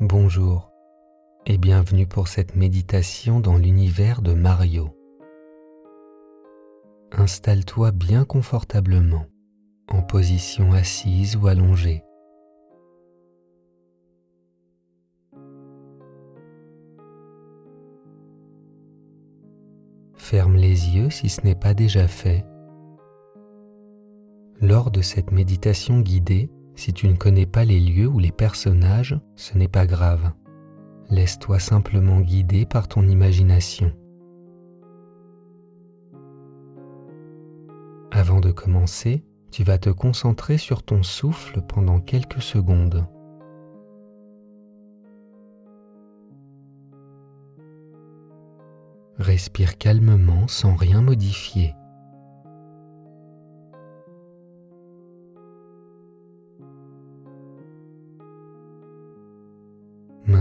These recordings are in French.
Bonjour et bienvenue pour cette méditation dans l'univers de Mario. Installe-toi bien confortablement en position assise ou allongée. Ferme les yeux si ce n'est pas déjà fait. Lors de cette méditation guidée, si tu ne connais pas les lieux ou les personnages, ce n'est pas grave. Laisse-toi simplement guider par ton imagination. Avant de commencer, tu vas te concentrer sur ton souffle pendant quelques secondes. Respire calmement sans rien modifier.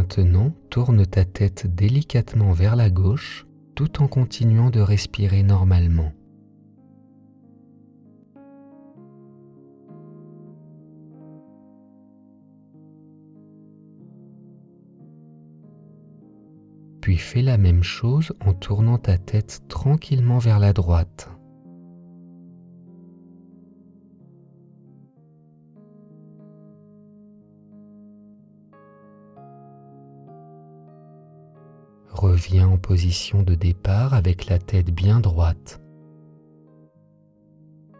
Maintenant, tourne ta tête délicatement vers la gauche tout en continuant de respirer normalement. Puis fais la même chose en tournant ta tête tranquillement vers la droite. Reviens en position de départ avec la tête bien droite.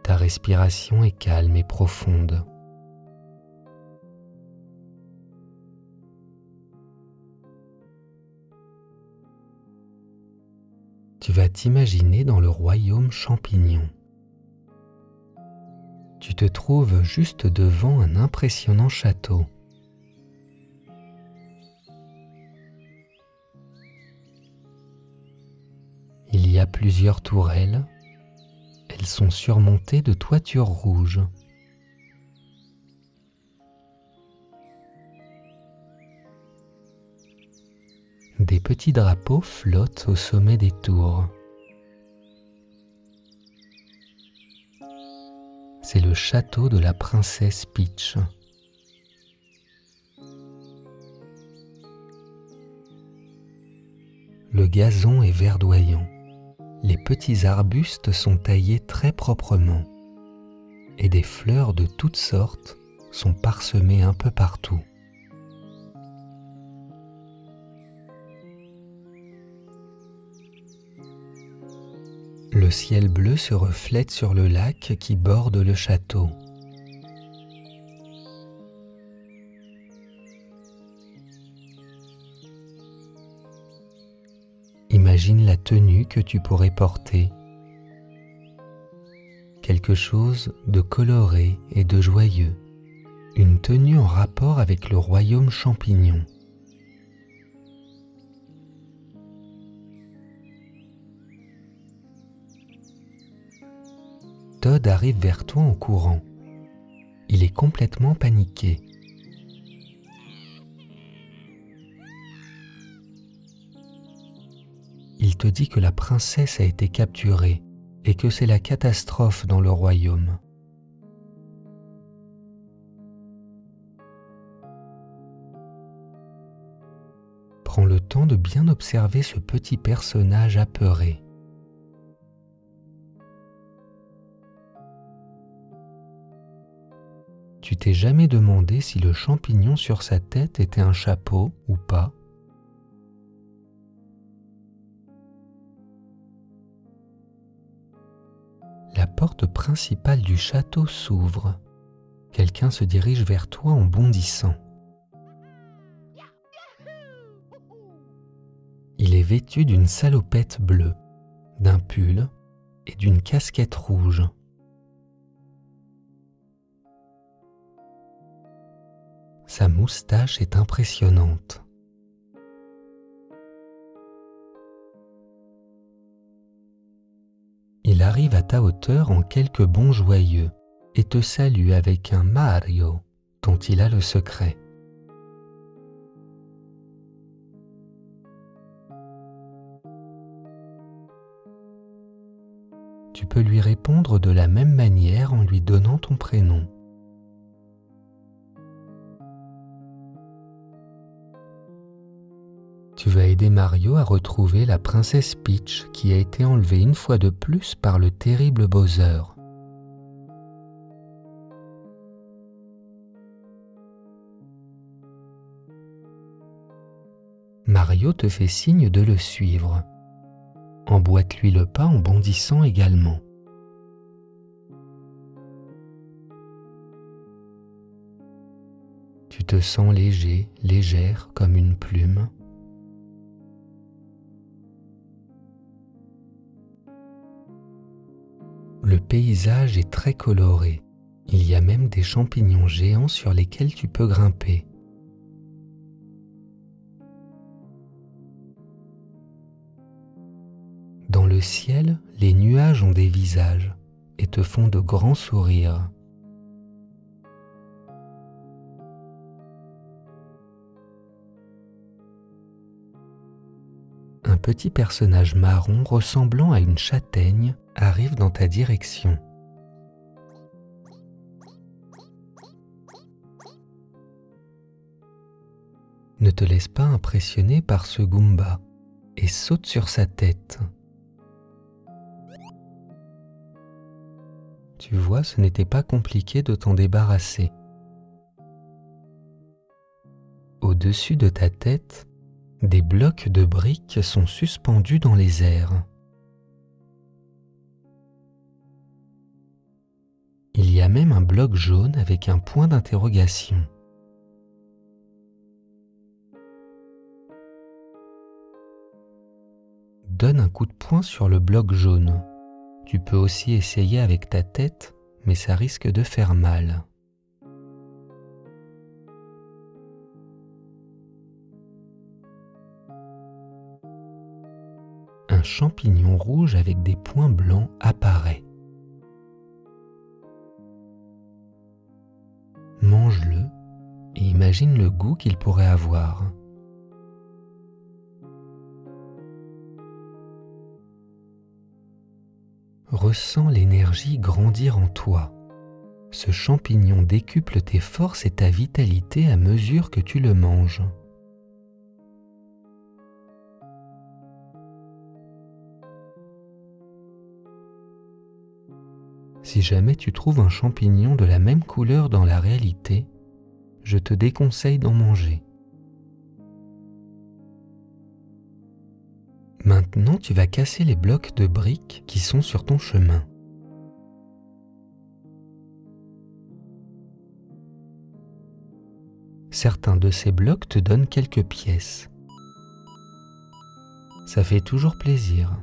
Ta respiration est calme et profonde. Tu vas t'imaginer dans le royaume champignon. Tu te trouves juste devant un impressionnant château. Plusieurs tourelles. Elles sont surmontées de toitures rouges. Des petits drapeaux flottent au sommet des tours. C'est le château de la princesse Peach. Le gazon est verdoyant les petits arbustes sont taillés très proprement et des fleurs de toutes sortes sont parsemées un peu partout. Le ciel bleu se reflète sur le lac qui borde le château. Imagine la tenue que tu pourrais porter. Quelque chose de coloré et de joyeux. Une tenue en rapport avec le royaume champignon. Todd arrive vers toi en courant. Il est complètement paniqué. Il te dit que la princesse a été capturée et que c'est la catastrophe dans le royaume. Prends le temps de bien observer ce petit personnage apeuré. Tu t'es jamais demandé si le champignon sur sa tête était un chapeau ou pas? Porte principale du château s'ouvre. Quelqu'un se dirige vers toi en bondissant. Il est vêtu d'une salopette bleue, d'un pull et d'une casquette rouge. Sa moustache est impressionnante. Arrive à ta hauteur en quelques bons joyeux et te salue avec un Mario dont il a le secret. Tu peux lui répondre de la même manière en lui donnant ton prénom. Tu vas aider Mario à retrouver la princesse Peach qui a été enlevée une fois de plus par le terrible Bowser. Mario te fait signe de le suivre. Emboîte-lui le pas en bondissant également. Tu te sens léger, légère comme une plume. Le paysage est très coloré. Il y a même des champignons géants sur lesquels tu peux grimper. Dans le ciel, les nuages ont des visages et te font de grands sourires. Un petit personnage marron ressemblant à une châtaigne arrive dans ta direction. Ne te laisse pas impressionner par ce Goomba et saute sur sa tête. Tu vois, ce n'était pas compliqué de t'en débarrasser. Au-dessus de ta tête, des blocs de briques sont suspendus dans les airs. Il y a même un bloc jaune avec un point d'interrogation. Donne un coup de poing sur le bloc jaune. Tu peux aussi essayer avec ta tête, mais ça risque de faire mal. Champignon rouge avec des points blancs apparaît. mange-le et imagine le goût qu'il pourrait avoir. Ressens l'énergie grandir en toi. Ce champignon décuple tes forces et ta vitalité à mesure que tu le manges. Si jamais tu trouves un champignon de la même couleur dans la réalité, je te déconseille d'en manger. Maintenant, tu vas casser les blocs de briques qui sont sur ton chemin. Certains de ces blocs te donnent quelques pièces. Ça fait toujours plaisir.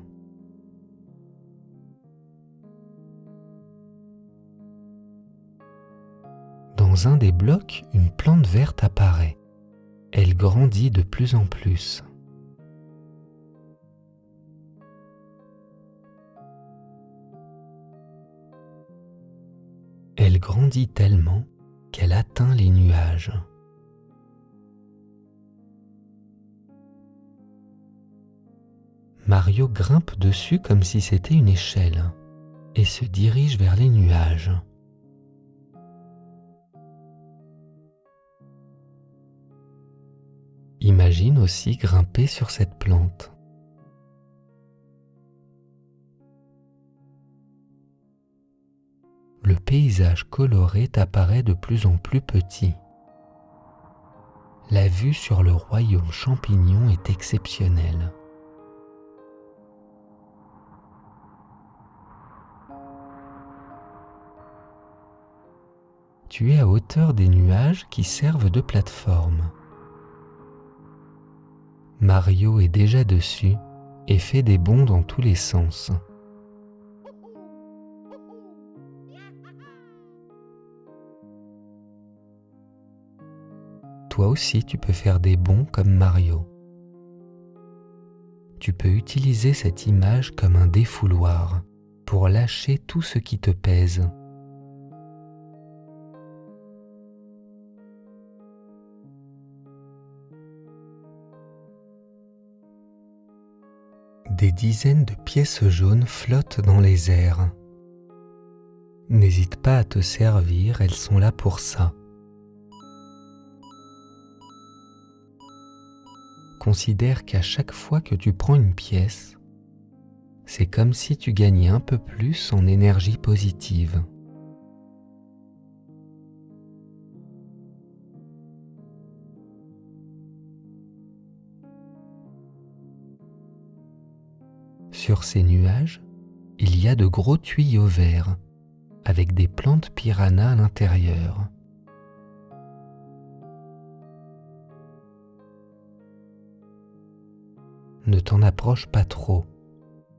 Dans un des blocs, une plante verte apparaît. Elle grandit de plus en plus. Elle grandit tellement qu'elle atteint les nuages. Mario grimpe dessus comme si c'était une échelle et se dirige vers les nuages. Imagine aussi grimper sur cette plante. Le paysage coloré t'apparaît de plus en plus petit. La vue sur le royaume champignon est exceptionnelle. Tu es à hauteur des nuages qui servent de plateforme. Mario est déjà dessus et fait des bonds dans tous les sens. Toi aussi, tu peux faire des bonds comme Mario. Tu peux utiliser cette image comme un défouloir pour lâcher tout ce qui te pèse. Dizaines de pièces jaunes flottent dans les airs. N'hésite pas à te servir, elles sont là pour ça. considère qu'à chaque fois que tu prends une pièce, c'est comme si tu gagnais un peu plus en énergie positive. Sur ces nuages, il y a de gros tuyaux verts avec des plantes piranha à l'intérieur. Ne t'en approche pas trop,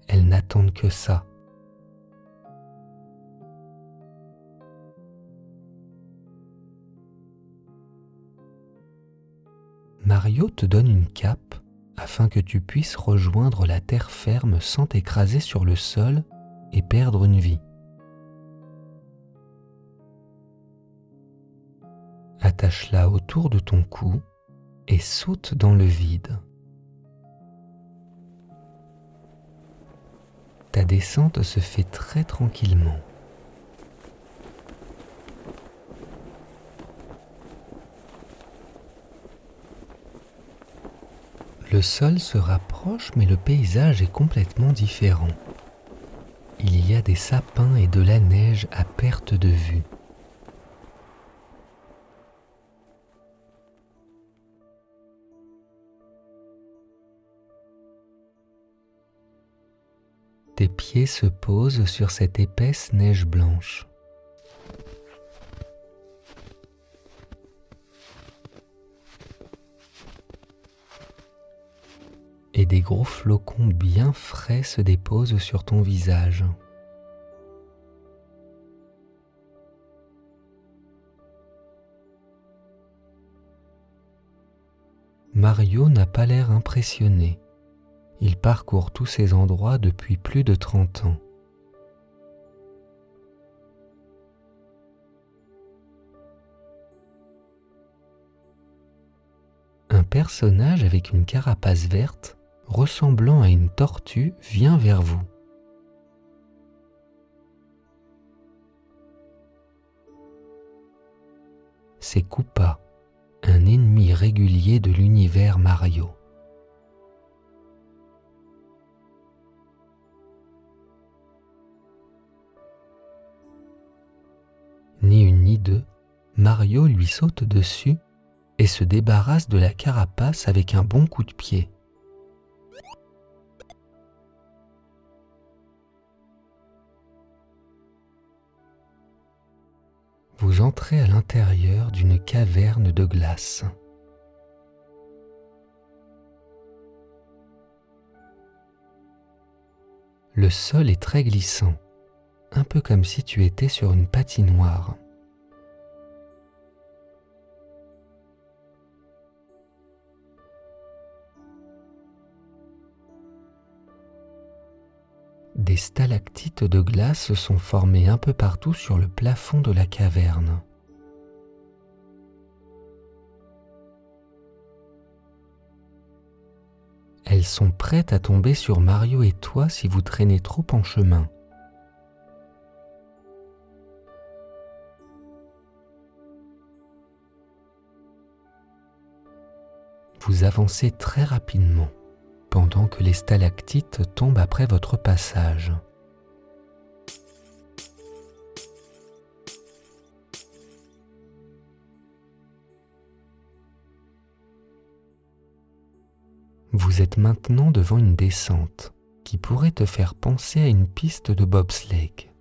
elles n'attendent que ça. Mario te donne une cape afin que tu puisses rejoindre la terre ferme sans t'écraser sur le sol et perdre une vie. Attache-la autour de ton cou et saute dans le vide. Ta descente se fait très tranquillement. Le sol se rapproche mais le paysage est complètement différent. Il y a des sapins et de la neige à perte de vue. Tes pieds se posent sur cette épaisse neige blanche. Des gros flocons bien frais se déposent sur ton visage. Mario n'a pas l'air impressionné. Il parcourt tous ces endroits depuis plus de 30 ans. Un personnage avec une carapace verte ressemblant à une tortue vient vers vous. C'est Koopa, un ennemi régulier de l'univers Mario. Ni une ni deux, Mario lui saute dessus et se débarrasse de la carapace avec un bon coup de pied. Vous entrez à l'intérieur d'une caverne de glace. Le sol est très glissant, un peu comme si tu étais sur une patinoire. Des stalactites de glace sont formées un peu partout sur le plafond de la caverne. Elles sont prêtes à tomber sur Mario et toi si vous traînez trop en chemin. Vous avancez très rapidement pendant que les stalactites tombent après votre passage. Vous êtes maintenant devant une descente qui pourrait te faire penser à une piste de bobsleigh.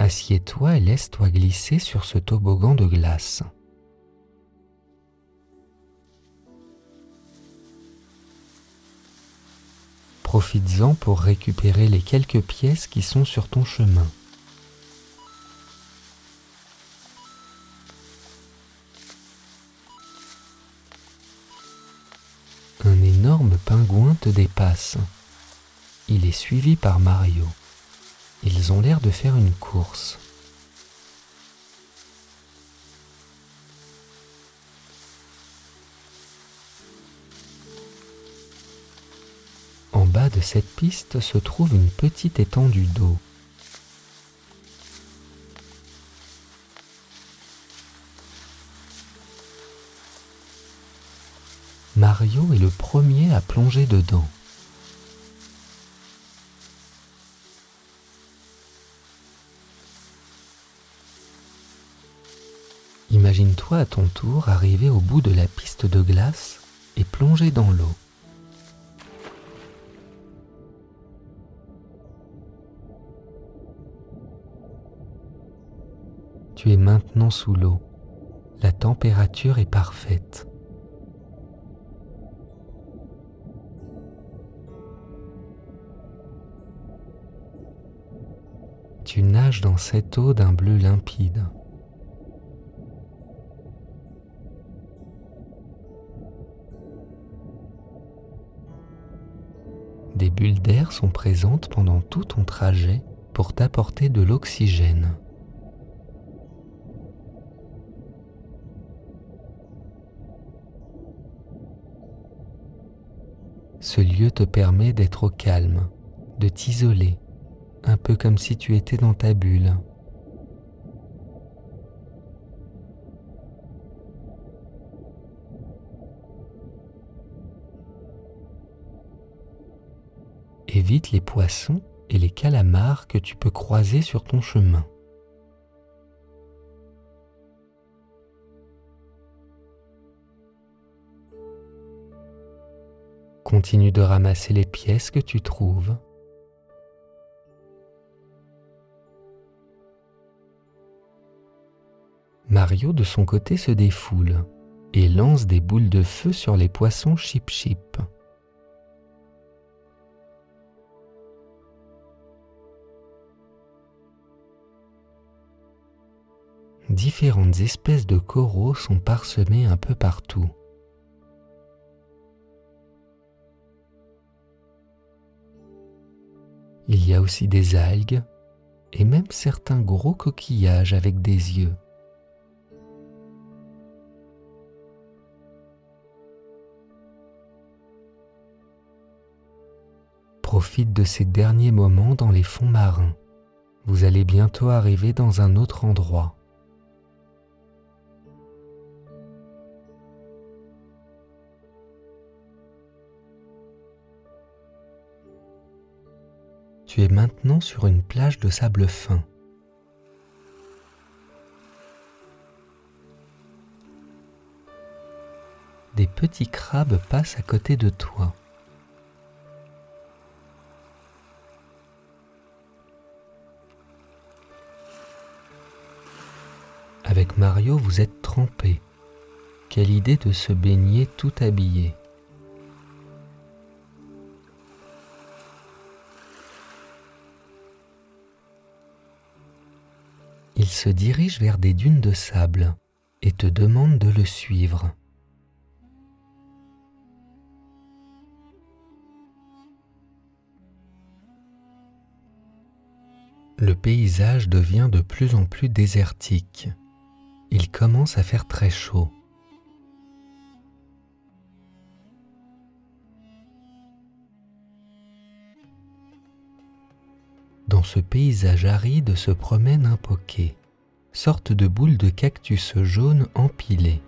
Assieds-toi et laisse-toi glisser sur ce toboggan de glace. Profites-en pour récupérer les quelques pièces qui sont sur ton chemin. Un énorme pingouin te dépasse. Il est suivi par Mario. Ils ont l'air de faire une course. En bas de cette piste se trouve une petite étendue d'eau. Mario est le premier à plonger dedans. Imagine-toi à ton tour arriver au bout de la piste de glace et plonger dans l'eau. Tu es maintenant sous l'eau. La température est parfaite. Tu nages dans cette eau d'un bleu limpide. Bulles d'air sont présentes pendant tout ton trajet pour t'apporter de l'oxygène. Ce lieu te permet d'être au calme, de t'isoler, un peu comme si tu étais dans ta bulle. Évite les poissons et les calamars que tu peux croiser sur ton chemin. Continue de ramasser les pièces que tu trouves. Mario de son côté se défoule et lance des boules de feu sur les poissons chip-chip. Différentes espèces de coraux sont parsemés un peu partout. Il y a aussi des algues et même certains gros coquillages avec des yeux. Profite de ces derniers moments dans les fonds marins. Vous allez bientôt arriver dans un autre endroit. Tu es maintenant sur une plage de sable fin. Des petits crabes passent à côté de toi. Avec Mario, vous êtes trempé. Quelle idée de se baigner tout habillé. Se dirige vers des dunes de sable et te demande de le suivre. Le paysage devient de plus en plus désertique. Il commence à faire très chaud. Dans ce paysage aride se promène un poké, sorte de boule de cactus jaune empilée.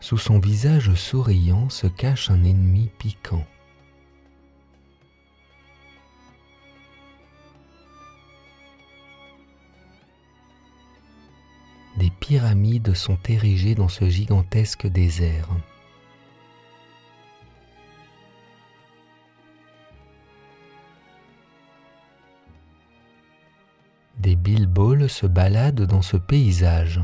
Sous son visage souriant se cache un ennemi piquant. Des pyramides sont érigées dans ce gigantesque désert. Des bilboles se baladent dans ce paysage.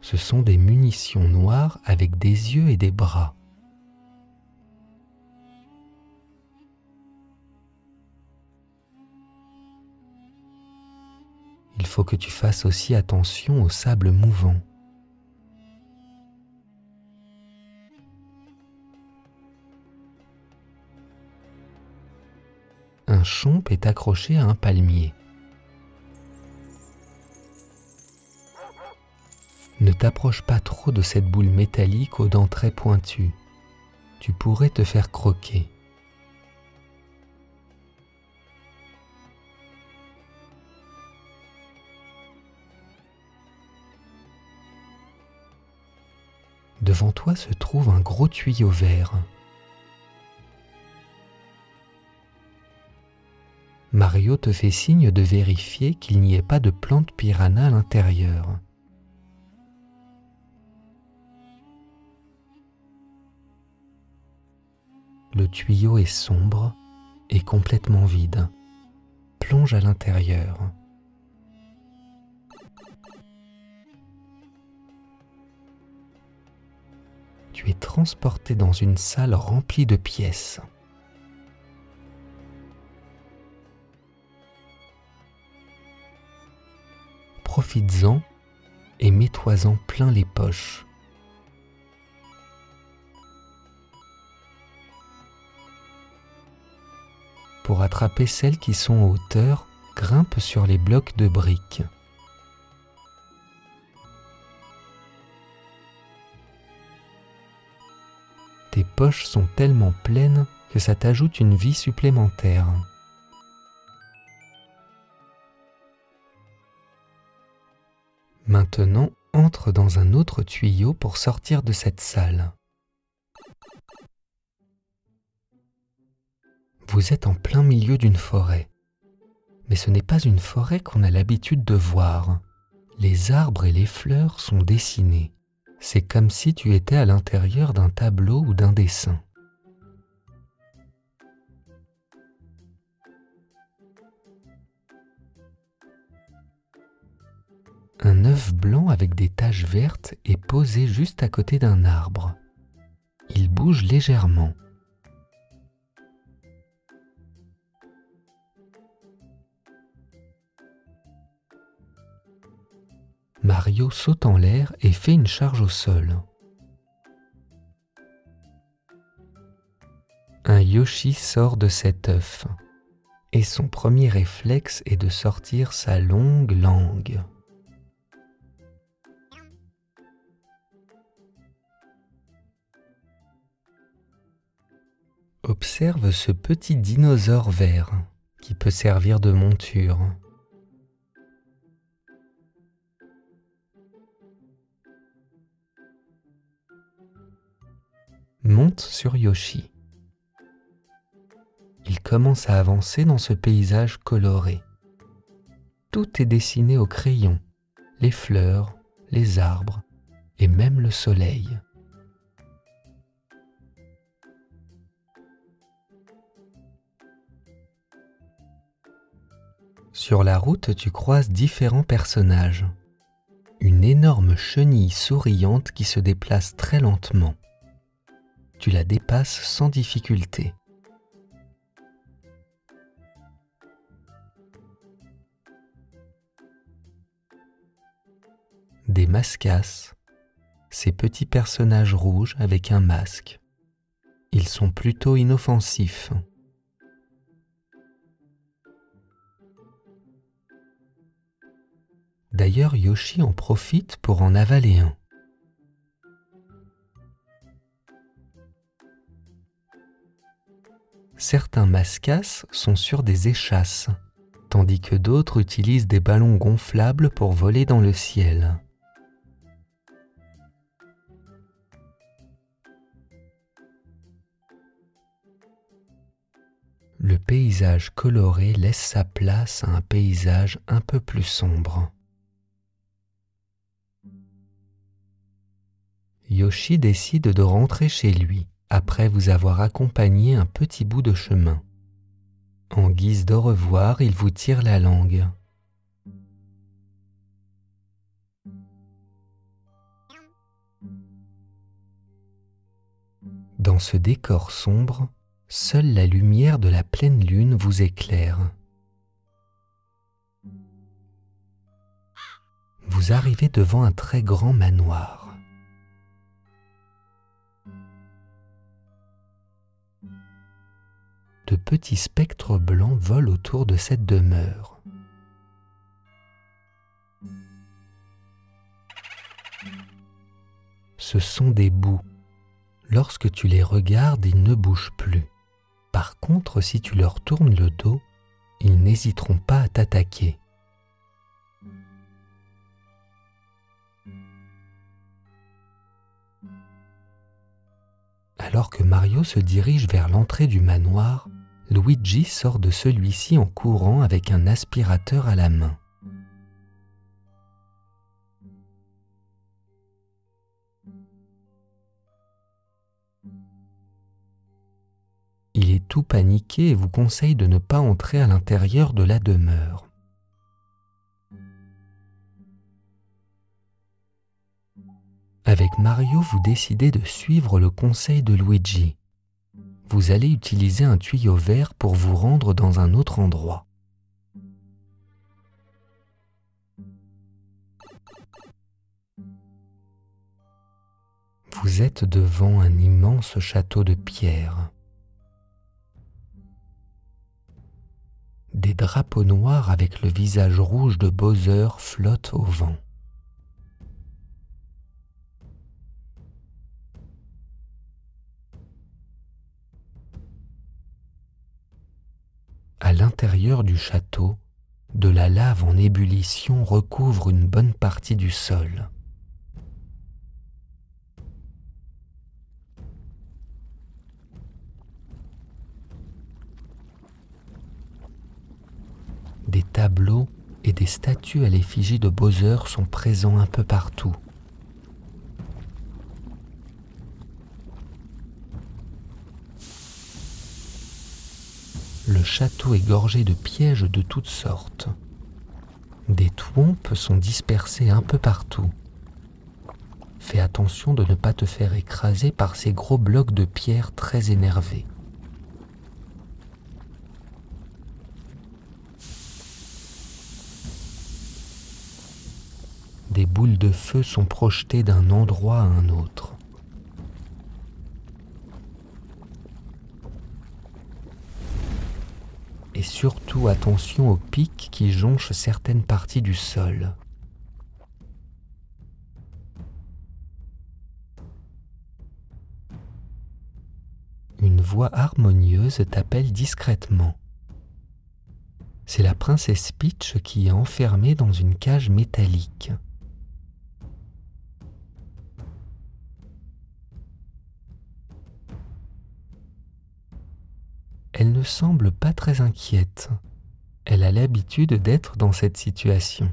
Ce sont des munitions noires avec des yeux et des bras. Il faut que tu fasses aussi attention au sable mouvant. un chomp est accroché à un palmier. Ne t'approche pas trop de cette boule métallique aux dents très pointues. Tu pourrais te faire croquer. Devant toi se trouve un gros tuyau vert. Mario te fait signe de vérifier qu'il n'y ait pas de plantes piranha à l'intérieur. Le tuyau est sombre et complètement vide. Plonge à l'intérieur. Tu es transporté dans une salle remplie de pièces. Profites-en et mets-toi-en plein les poches. Pour attraper celles qui sont en hauteur, grimpe sur les blocs de briques. Tes poches sont tellement pleines que ça t'ajoute une vie supplémentaire. Maintenant, entre dans un autre tuyau pour sortir de cette salle. Vous êtes en plein milieu d'une forêt. Mais ce n'est pas une forêt qu'on a l'habitude de voir. Les arbres et les fleurs sont dessinés. C'est comme si tu étais à l'intérieur d'un tableau ou d'un dessin. Un œuf blanc avec des taches vertes est posé juste à côté d'un arbre. Il bouge légèrement. Mario saute en l'air et fait une charge au sol. Un Yoshi sort de cet œuf et son premier réflexe est de sortir sa longue langue. Observe ce petit dinosaure vert qui peut servir de monture. Monte sur Yoshi. Il commence à avancer dans ce paysage coloré. Tout est dessiné au crayon, les fleurs, les arbres et même le soleil. Sur la route, tu croises différents personnages. Une énorme chenille souriante qui se déplace très lentement. Tu la dépasses sans difficulté. Des mascasses, ces petits personnages rouges avec un masque. Ils sont plutôt inoffensifs. D'ailleurs, Yoshi en profite pour en avaler un. Certains mascasses sont sur des échasses, tandis que d'autres utilisent des ballons gonflables pour voler dans le ciel. Le paysage coloré laisse sa place à un paysage un peu plus sombre. Yoshi décide de rentrer chez lui après vous avoir accompagné un petit bout de chemin. En guise d'au revoir, il vous tire la langue. Dans ce décor sombre, seule la lumière de la pleine lune vous éclaire. Vous arrivez devant un très grand manoir. De petits spectres blancs volent autour de cette demeure. Ce sont des bouts. Lorsque tu les regardes, ils ne bougent plus. Par contre, si tu leur tournes le dos, ils n'hésiteront pas à t'attaquer. Alors que Mario se dirige vers l'entrée du manoir, Luigi sort de celui-ci en courant avec un aspirateur à la main. Il est tout paniqué et vous conseille de ne pas entrer à l'intérieur de la demeure. Avec Mario, vous décidez de suivre le conseil de Luigi. Vous allez utiliser un tuyau vert pour vous rendre dans un autre endroit. Vous êtes devant un immense château de pierre. Des drapeaux noirs avec le visage rouge de Bowser flottent au vent. Du château, de la lave en ébullition recouvre une bonne partie du sol. Des tableaux et des statues à l'effigie de Bowser sont présents un peu partout. Le château est gorgé de pièges de toutes sortes. Des trompes sont dispersées un peu partout. Fais attention de ne pas te faire écraser par ces gros blocs de pierre très énervés. des boules de feu sont projetées d'un endroit à un autre. Et surtout attention aux pics qui jonchent certaines parties du sol. Une voix harmonieuse t'appelle discrètement. C'est la princesse Peach qui est enfermée dans une cage métallique. Semble pas très inquiète. Elle a l'habitude d'être dans cette situation.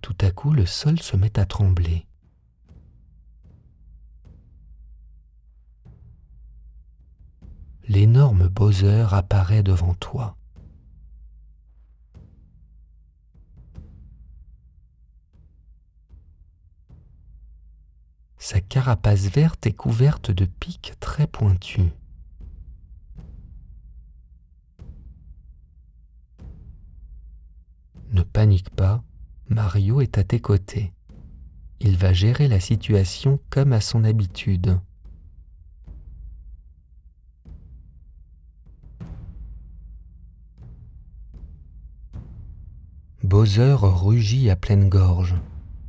Tout à coup, le sol se met à trembler. L'énorme Bowser apparaît devant toi. Sa carapace verte est couverte de pics très pointus. Ne panique pas, Mario est à tes côtés. Il va gérer la situation comme à son habitude. Bowser rugit à pleine gorge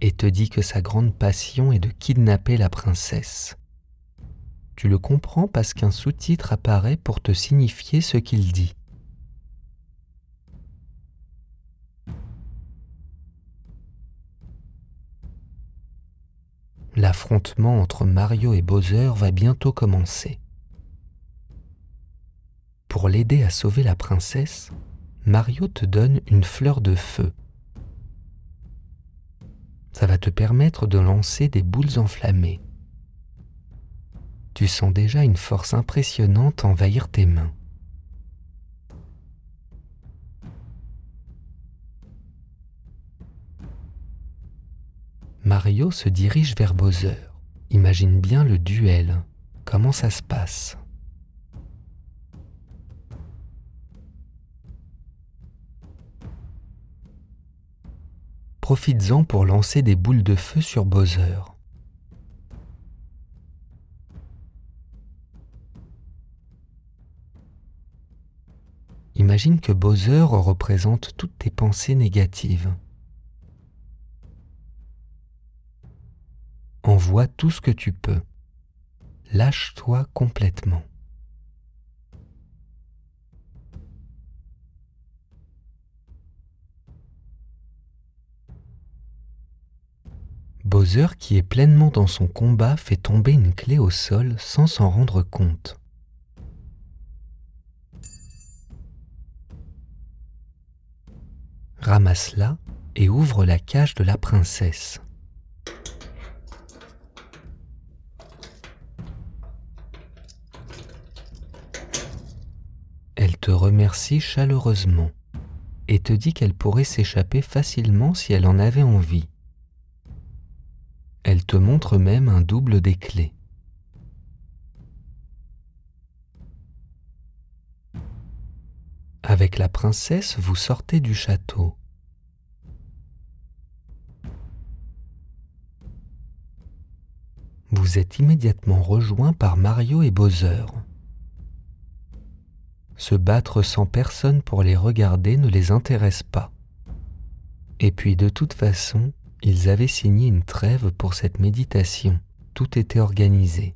et te dit que sa grande passion est de kidnapper la princesse. Tu le comprends parce qu'un sous-titre apparaît pour te signifier ce qu'il dit. L'affrontement entre Mario et Bowser va bientôt commencer. Pour l'aider à sauver la princesse, Mario te donne une fleur de feu ça va te permettre de lancer des boules enflammées. Tu sens déjà une force impressionnante envahir tes mains. Mario se dirige vers Bowser. Imagine bien le duel. Comment ça se passe? Profites-en pour lancer des boules de feu sur Bowser. Imagine que Bowser représente toutes tes pensées négatives. Envoie tout ce que tu peux. Lâche-toi complètement. Qui est pleinement dans son combat, fait tomber une clé au sol sans s'en rendre compte. Ramasse-la et ouvre la cage de la princesse. Elle te remercie chaleureusement et te dit qu'elle pourrait s'échapper facilement si elle en avait envie. Elle te montre même un double des clés. Avec la princesse, vous sortez du château. Vous êtes immédiatement rejoint par Mario et Bowser. Se battre sans personne pour les regarder ne les intéresse pas. Et puis de toute façon, ils avaient signé une trêve pour cette méditation. Tout était organisé.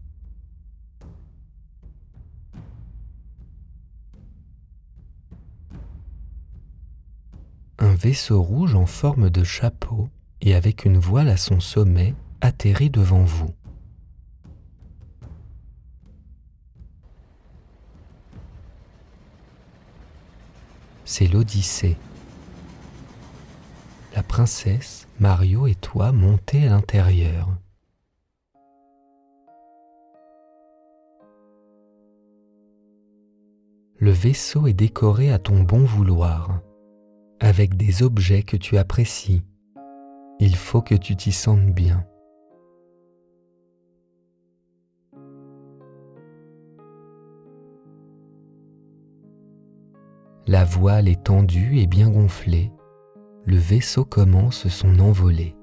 Un vaisseau rouge en forme de chapeau et avec une voile à son sommet atterrit devant vous. C'est l'Odyssée. La princesse, Mario et toi montez à l'intérieur. Le vaisseau est décoré à ton bon vouloir, avec des objets que tu apprécies. Il faut que tu t'y sentes bien. La voile est tendue et bien gonflée. Le vaisseau commence son envolée.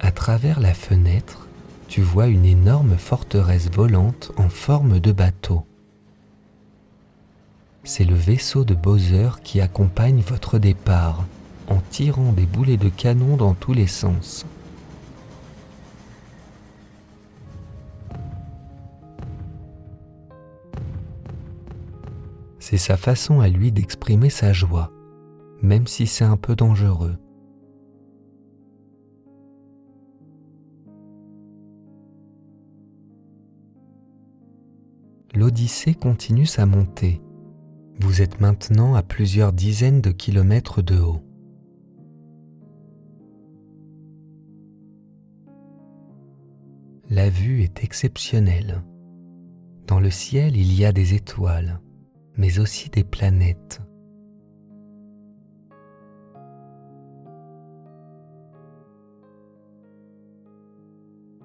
À travers la fenêtre, tu vois une énorme forteresse volante en forme de bateau. C'est le vaisseau de Bowser qui accompagne votre départ en tirant des boulets de canon dans tous les sens. C'est sa façon à lui d'exprimer sa joie, même si c'est un peu dangereux. L'Odyssée continue sa montée. Vous êtes maintenant à plusieurs dizaines de kilomètres de haut. La vue est exceptionnelle. Dans le ciel, il y a des étoiles mais aussi des planètes.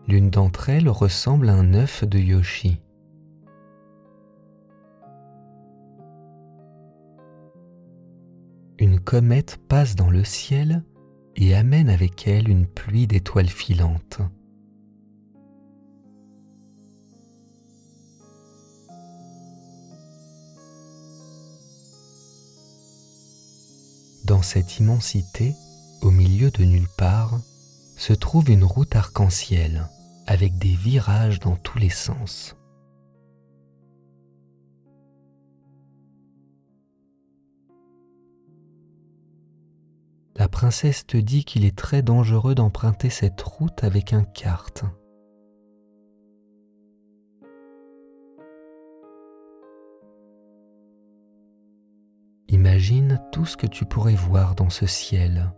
L'une d'entre elles ressemble à un œuf de Yoshi. Une comète passe dans le ciel et amène avec elle une pluie d'étoiles filantes. Dans cette immensité, au milieu de nulle part, se trouve une route arc-en-ciel avec des virages dans tous les sens. La princesse te dit qu'il est très dangereux d'emprunter cette route avec un kart. Imagine tout ce que tu pourrais voir dans ce ciel.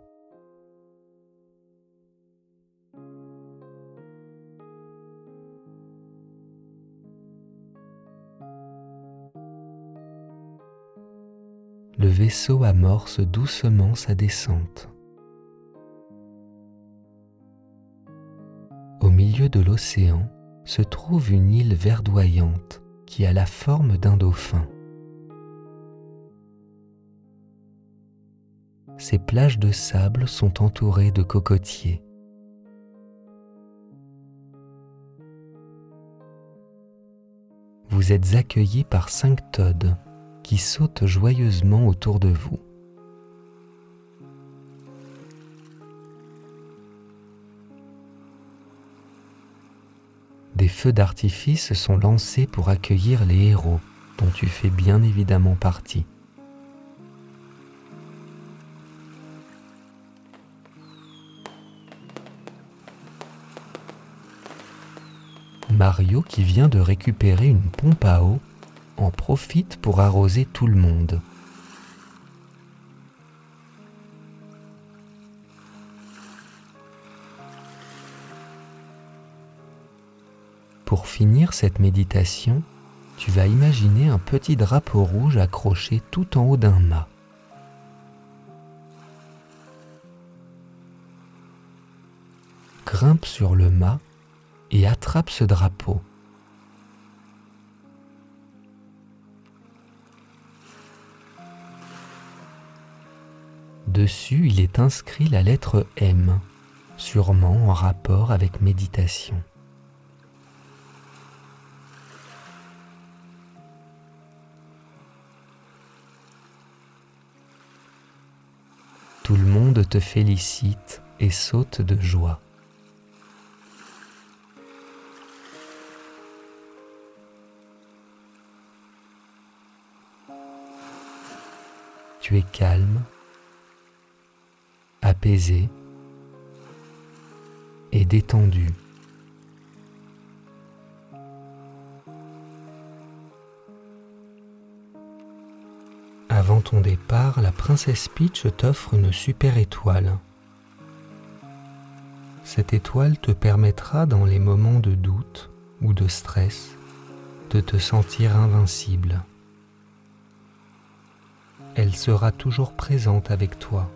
Le vaisseau amorce doucement sa descente. Au milieu de l'océan se trouve une île verdoyante qui a la forme d'un dauphin. Ces plages de sable sont entourées de cocotiers. Vous êtes accueillis par cinq toads qui sautent joyeusement autour de vous. Des feux d'artifice sont lancés pour accueillir les héros dont tu fais bien évidemment partie. Mario, qui vient de récupérer une pompe à eau, en profite pour arroser tout le monde. Pour finir cette méditation, tu vas imaginer un petit drapeau rouge accroché tout en haut d'un mât. Grimpe sur le mât et attrape ce drapeau. Dessus, il est inscrit la lettre M, sûrement en rapport avec méditation. Tout le monde te félicite et saute de joie. Tu es calme, apaisé et détendu. Avant ton départ, la princesse Peach t'offre une super étoile. Cette étoile te permettra dans les moments de doute ou de stress de te sentir invincible. Elle sera toujours présente avec toi.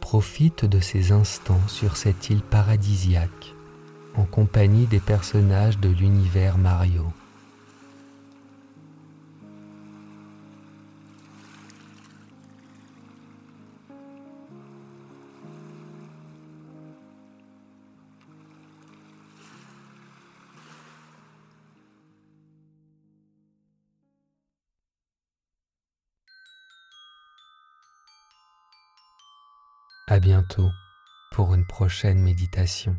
Profite de ces instants sur cette île paradisiaque en compagnie des personnages de l'univers Mario. Pour une prochaine méditation.